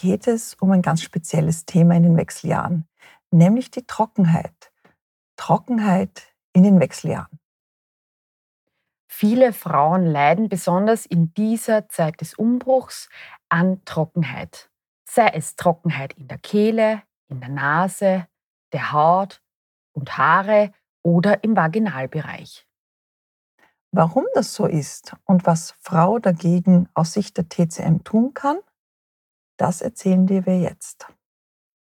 geht es um ein ganz spezielles Thema in den Wechseljahren, nämlich die Trockenheit. Trockenheit in den Wechseljahren. Viele Frauen leiden besonders in dieser Zeit des Umbruchs an Trockenheit. Sei es Trockenheit in der Kehle, in der Nase, der Haut und Haare oder im Vaginalbereich. Warum das so ist und was Frau dagegen aus Sicht der TCM tun kann, das erzählen dir wir jetzt.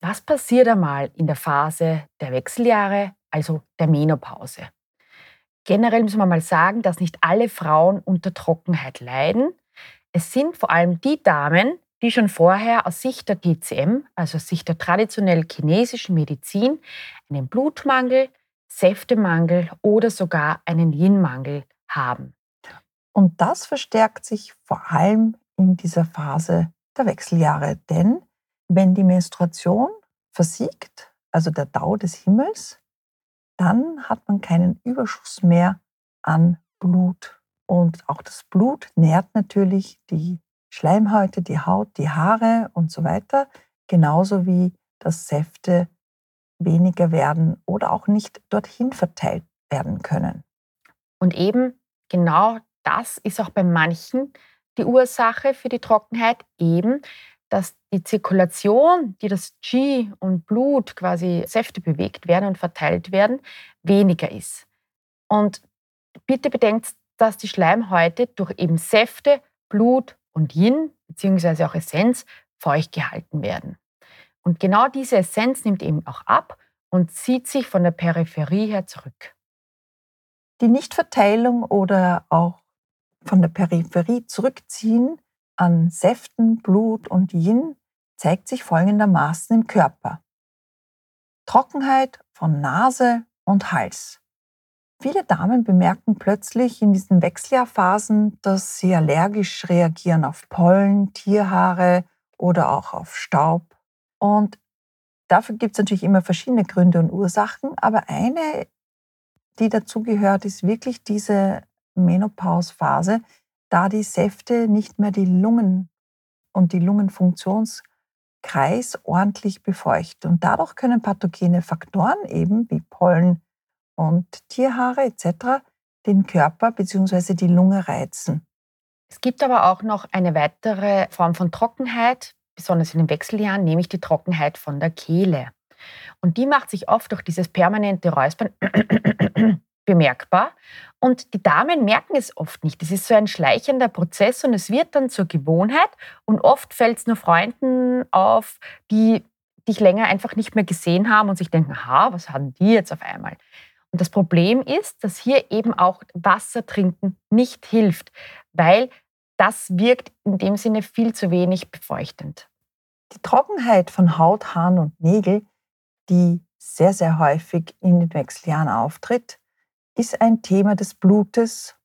Was passiert einmal in der Phase der Wechseljahre, also der Menopause? Generell müssen wir mal sagen, dass nicht alle Frauen unter Trockenheit leiden. Es sind vor allem die Damen, die schon vorher aus Sicht der TCM, also aus Sicht der traditionell chinesischen Medizin, einen Blutmangel, Säftemangel oder sogar einen Yin-Mangel haben. Und das verstärkt sich vor allem in dieser Phase der Wechseljahre. Denn wenn die Menstruation versiegt, also der Dau des Himmels, dann hat man keinen Überschuss mehr an Blut. Und auch das Blut nährt natürlich die Schleimhäute, die Haut, die Haare und so weiter, genauso wie das Säfte weniger werden oder auch nicht dorthin verteilt werden können. Und eben genau das ist auch bei manchen die Ursache für die Trockenheit eben, dass die Zirkulation, die das Qi und Blut quasi Säfte bewegt werden und verteilt werden, weniger ist. Und bitte bedenkt, dass die Schleimhäute durch eben Säfte, Blut und Yin beziehungsweise auch Essenz feucht gehalten werden. Und genau diese Essenz nimmt eben auch ab und zieht sich von der Peripherie her zurück. Die Nichtverteilung oder auch von der Peripherie zurückziehen an Säften, Blut und Yin zeigt sich folgendermaßen im Körper. Trockenheit von Nase und Hals. Viele Damen bemerken plötzlich in diesen Wechseljahrphasen, dass sie allergisch reagieren auf Pollen, Tierhaare oder auch auf Staub. Und dafür gibt es natürlich immer verschiedene Gründe und Ursachen, aber eine, die dazugehört, ist wirklich diese Menopausephase, da die Säfte nicht mehr die Lungen und die Lungenfunktionskreis ordentlich befeuchten. Und dadurch können pathogene Faktoren eben wie Pollen und Tierhaare etc. den Körper bzw. die Lunge reizen. Es gibt aber auch noch eine weitere Form von Trockenheit, besonders in den Wechseljahren, nämlich die Trockenheit von der Kehle. Und die macht sich oft durch dieses permanente Räuspern bemerkbar. Und die Damen merken es oft nicht. Es ist so ein schleichender Prozess und es wird dann zur Gewohnheit. Und oft fällt es nur Freunden auf, die dich länger einfach nicht mehr gesehen haben und sich denken, ha, was haben die jetzt auf einmal? Und das Problem ist, dass hier eben auch Wasser trinken nicht hilft, weil das wirkt in dem Sinne viel zu wenig befeuchtend. Die Trockenheit von Haut, Haaren und Nägel, die sehr, sehr häufig in den Wechseljahren auftritt, ist ein Thema des Blutes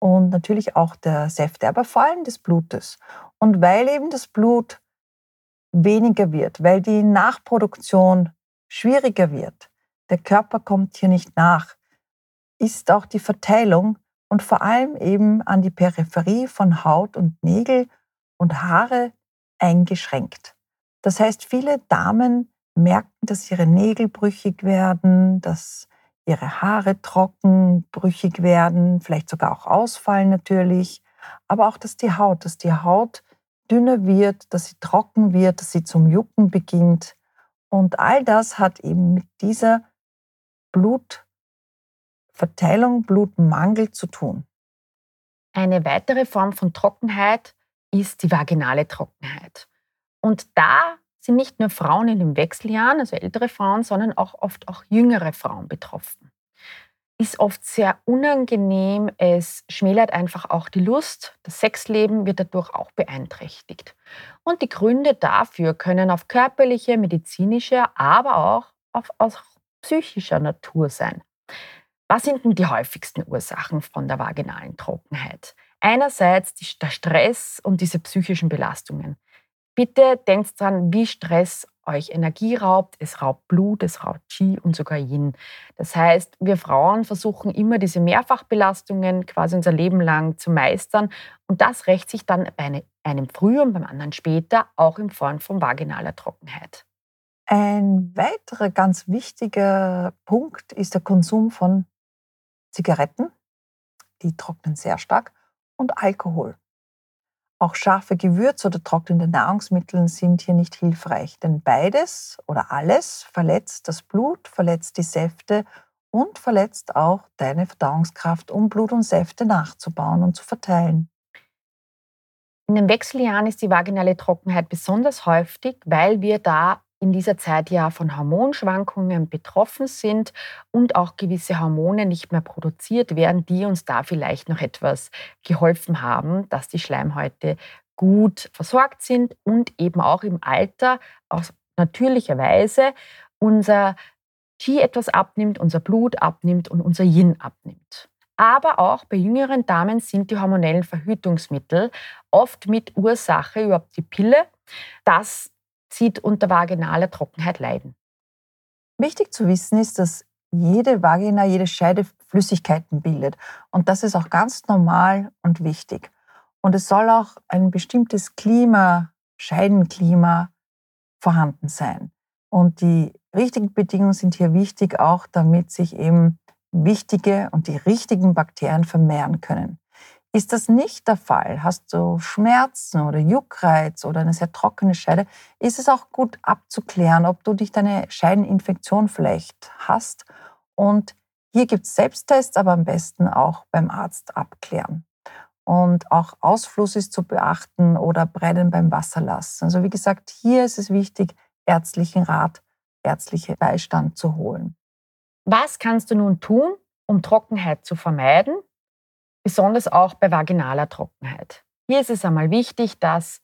und natürlich auch der Säfte, aber vor allem des Blutes. Und weil eben das Blut weniger wird, weil die Nachproduktion schwieriger wird, der Körper kommt hier nicht nach, ist auch die Verteilung und vor allem eben an die Peripherie von Haut und Nägel und Haare eingeschränkt. Das heißt, viele Damen merken, dass ihre Nägel brüchig werden, dass ihre Haare trocken, brüchig werden, vielleicht sogar auch ausfallen natürlich, aber auch, dass die Haut, dass die Haut dünner wird, dass sie trocken wird, dass sie zum Jucken beginnt. Und all das hat eben mit dieser Blutverteilung, Blutmangel zu tun. Eine weitere Form von Trockenheit ist die vaginale Trockenheit. Und da sind nicht nur Frauen in den Wechseljahren, also ältere Frauen, sondern auch oft auch jüngere Frauen betroffen. ist oft sehr unangenehm. Es schmälert einfach auch die Lust. Das Sexleben wird dadurch auch beeinträchtigt. Und die Gründe dafür können auf körperliche, medizinische, aber auch auf, auf psychischer Natur sein. Was sind denn die häufigsten Ursachen von der vaginalen Trockenheit? Einerseits der Stress und diese psychischen Belastungen. Bitte denkt dran, wie Stress euch Energie raubt, es raubt Blut, es raubt Qi und sogar Yin. Das heißt, wir Frauen versuchen immer diese Mehrfachbelastungen quasi unser Leben lang zu meistern und das rächt sich dann bei einem früher und beim anderen später auch in Form von vaginaler Trockenheit. Ein weiterer ganz wichtiger Punkt ist der Konsum von Zigaretten, die trocknen sehr stark, und Alkohol. Auch scharfe Gewürze oder trocknende Nahrungsmittel sind hier nicht hilfreich, denn beides oder alles verletzt das Blut, verletzt die Säfte und verletzt auch deine Verdauungskraft, um Blut und Säfte nachzubauen und zu verteilen. In den Wechseljahren ist die vaginale Trockenheit besonders häufig, weil wir da in dieser Zeit ja von Hormonschwankungen betroffen sind und auch gewisse Hormone nicht mehr produziert werden, die uns da vielleicht noch etwas geholfen haben, dass die Schleimhäute gut versorgt sind und eben auch im Alter aus natürlicher Weise unser Qi etwas abnimmt, unser Blut abnimmt und unser Yin abnimmt. Aber auch bei jüngeren Damen sind die hormonellen Verhütungsmittel oft mit Ursache überhaupt die Pille, dass zieht unter vaginaler Trockenheit leiden. Wichtig zu wissen ist, dass jede Vagina, jede Scheide Flüssigkeiten bildet. Und das ist auch ganz normal und wichtig. Und es soll auch ein bestimmtes Klima, Scheidenklima vorhanden sein. Und die richtigen Bedingungen sind hier wichtig, auch damit sich eben wichtige und die richtigen Bakterien vermehren können. Ist das nicht der Fall, hast du Schmerzen oder Juckreiz oder eine sehr trockene Scheide, ist es auch gut abzuklären, ob du dich deine Scheideninfektion vielleicht hast. Und hier gibt es Selbsttests, aber am besten auch beim Arzt abklären. Und auch Ausfluss ist zu beachten oder Brennen beim Wasserlassen. Also wie gesagt, hier ist es wichtig, ärztlichen Rat, ärztlichen Beistand zu holen. Was kannst du nun tun, um Trockenheit zu vermeiden besonders auch bei vaginaler Trockenheit. Hier ist es einmal wichtig, dass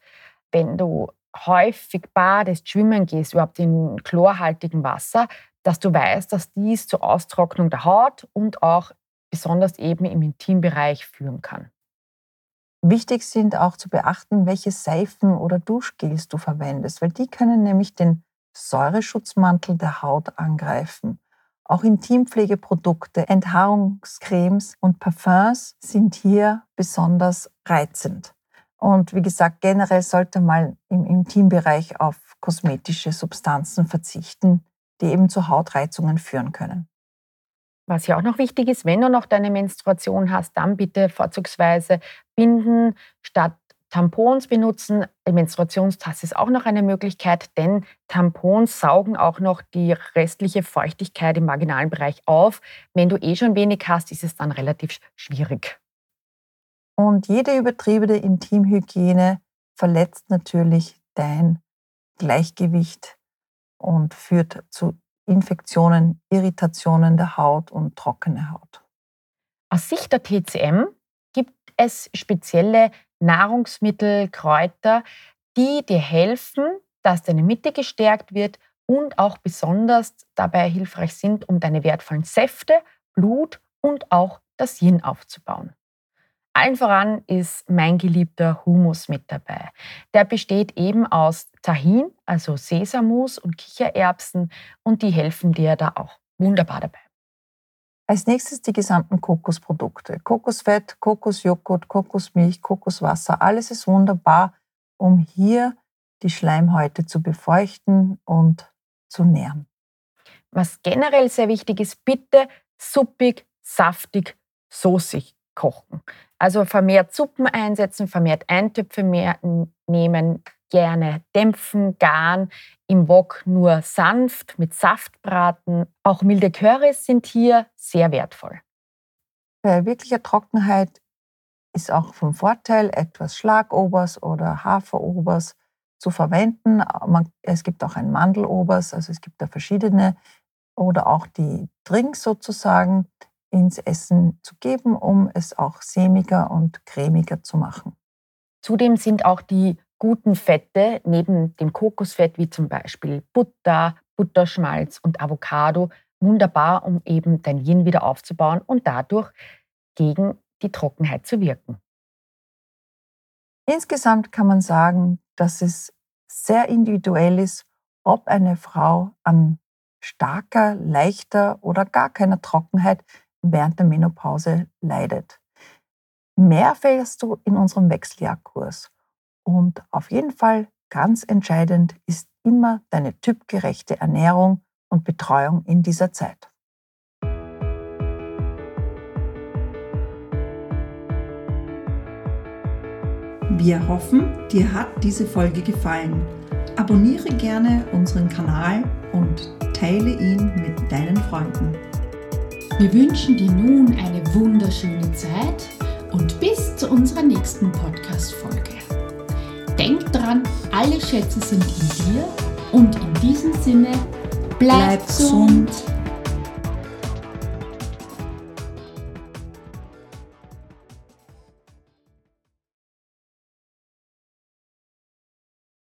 wenn du häufig badest, schwimmen gehst, überhaupt in chlorhaltigem Wasser, dass du weißt, dass dies zur Austrocknung der Haut und auch besonders eben im Intimbereich führen kann. Wichtig sind auch zu beachten, welche Seifen oder Duschgels du verwendest, weil die können nämlich den Säureschutzmantel der Haut angreifen. Auch Intimpflegeprodukte, Enthaarungscremes und Parfums sind hier besonders reizend. Und wie gesagt, generell sollte man im Intimbereich auf kosmetische Substanzen verzichten, die eben zu Hautreizungen führen können. Was ja auch noch wichtig ist, wenn du noch deine Menstruation hast, dann bitte vorzugsweise Binden statt Tampons benutzen. Die Menstruationstasse ist auch noch eine Möglichkeit, denn Tampons saugen auch noch die restliche Feuchtigkeit im vaginalen Bereich auf. Wenn du eh schon wenig hast, ist es dann relativ schwierig. Und jede übertriebene Intimhygiene verletzt natürlich dein Gleichgewicht und führt zu Infektionen, Irritationen der Haut und trockene Haut. Aus Sicht der TCM gibt es spezielle Nahrungsmittel, Kräuter, die dir helfen, dass deine Mitte gestärkt wird und auch besonders dabei hilfreich sind, um deine wertvollen Säfte, Blut und auch das Yin aufzubauen. Allen voran ist mein geliebter Humus mit dabei. Der besteht eben aus Tahin, also Sesammus und Kichererbsen und die helfen dir da auch wunderbar dabei. Als nächstes die gesamten Kokosprodukte. Kokosfett, Kokosjoghurt, Kokosmilch, Kokoswasser, alles ist wunderbar, um hier die Schleimhäute zu befeuchten und zu nähren. Was generell sehr wichtig ist, bitte suppig, saftig, soßig kochen. Also vermehrt Suppen einsetzen, vermehrt Eintöpfe mehr nehmen, gerne dämpfen, garen, im Wok nur sanft mit Saft braten. Auch milde Currys sind hier sehr wertvoll. Bei wirklicher Trockenheit ist auch vom Vorteil, etwas Schlagobers oder Haferobers zu verwenden. es gibt auch ein Mandelobers, also es gibt da verschiedene oder auch die Drinks sozusagen ins Essen zu geben, um es auch sämiger und cremiger zu machen. Zudem sind auch die guten Fette neben dem Kokosfett wie zum Beispiel Butter, Butterschmalz und Avocado wunderbar, um eben dein Yin wieder aufzubauen und dadurch gegen die Trockenheit zu wirken. Insgesamt kann man sagen, dass es sehr individuell ist, ob eine Frau an starker, leichter oder gar keiner Trockenheit während der Menopause leidet. Mehr erfährst du in unserem Wechseljahrkurs. Und auf jeden Fall ganz entscheidend ist immer deine typgerechte Ernährung und Betreuung in dieser Zeit. Wir hoffen, dir hat diese Folge gefallen. Abonniere gerne unseren Kanal und teile ihn mit deinen Freunden. Wir wünschen dir nun eine wunderschöne Zeit und bis zu unserer nächsten Podcast-Folge. Denk dran, alle Schätze sind in dir und in diesem Sinne, bleib, bleib gesund.